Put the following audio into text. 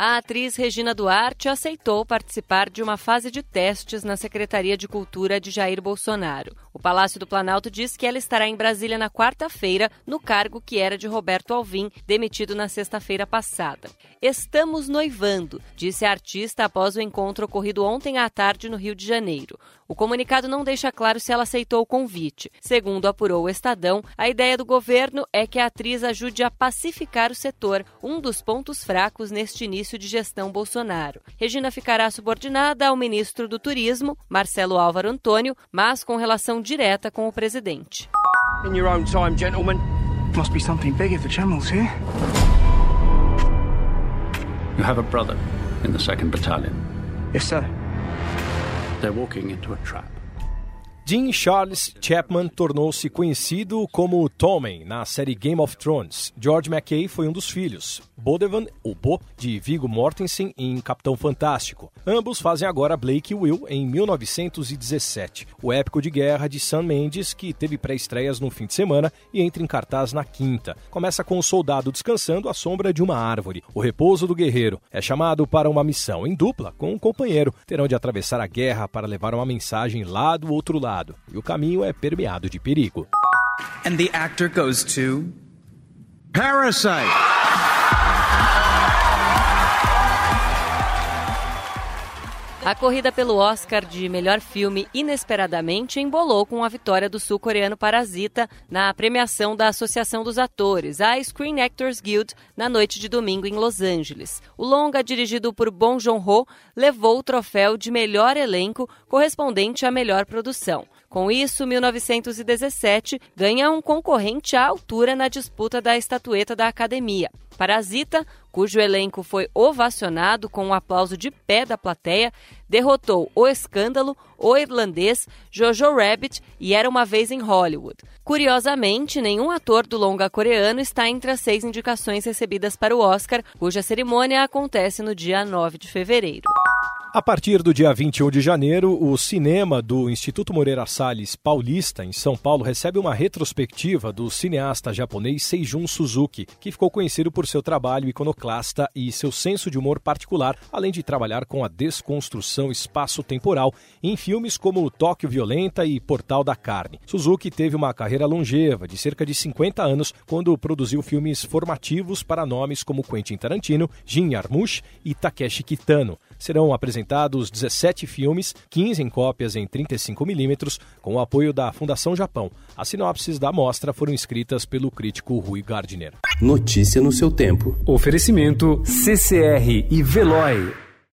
A atriz Regina Duarte aceitou participar de uma fase de testes na Secretaria de Cultura de Jair Bolsonaro. O Palácio do Planalto diz que ela estará em Brasília na quarta-feira, no cargo que era de Roberto Alvim, demitido na sexta-feira passada. Estamos noivando, disse a artista após o encontro ocorrido ontem à tarde no Rio de Janeiro. O comunicado não deixa claro se ela aceitou o convite. Segundo apurou o Estadão, a ideia do governo é que a atriz ajude a pacificar o setor, um dos pontos fracos neste início de gestão Bolsonaro. Regina ficará subordinada ao ministro do Turismo, Marcelo Álvaro Antônio, mas com relação direta com o presidente. In your own time, gentlemen. Must be something big if the channel's here. You have a brother in the 2nd Battalion. Yes, sir. They're walking into a trap. Dean Charles Chapman tornou-se conhecido como Tommen na série Game of Thrones. George McKay foi um dos filhos. Bodevan, o Bo, de Viggo Mortensen em Capitão Fantástico. Ambos fazem agora Blake e Will em 1917, o épico de guerra de Sam Mendes, que teve pré-estreias no fim de semana e entra em cartaz na quinta. Começa com o um soldado descansando à sombra de uma árvore, o repouso do guerreiro. É chamado para uma missão em dupla com um companheiro. Terão de atravessar a guerra para levar uma mensagem lá do outro lado e o caminho é permeado de perigo. And the actor goes to Parasite. A corrida pelo Oscar de melhor filme inesperadamente embolou com a vitória do sul-coreano Parasita na premiação da Associação dos Atores, a Screen Actors Guild, na noite de domingo em Los Angeles. O longa, dirigido por Bong Joon-ho, levou o troféu de melhor elenco correspondente à melhor produção. Com isso, 1917 ganha um concorrente à altura na disputa da estatueta da Academia. Parasita, cujo elenco foi ovacionado com um aplauso de pé da plateia, derrotou O Escândalo, O Irlandês, Jojo Rabbit e Era uma Vez em Hollywood. Curiosamente, nenhum ator do longa coreano está entre as seis indicações recebidas para o Oscar, cuja cerimônia acontece no dia 9 de fevereiro. A partir do dia 21 de janeiro, o cinema do Instituto Moreira Salles Paulista, em São Paulo, recebe uma retrospectiva do cineasta japonês Seijun Suzuki, que ficou conhecido por seu trabalho iconoclasta e seu senso de humor particular, além de trabalhar com a desconstrução espaço-temporal em filmes como Tóquio Violenta e Portal da Carne. Suzuki teve uma carreira longeva, de cerca de 50 anos, quando produziu filmes formativos para nomes como Quentin Tarantino, Jin Jarmusch e Takeshi Kitano. Serão apresentados 17 filmes, 15 em cópias em 35mm, com o apoio da Fundação Japão. As sinopses da mostra foram escritas pelo crítico Rui Gardner. Notícia no seu tempo. Oferecimento CCR e Veloy.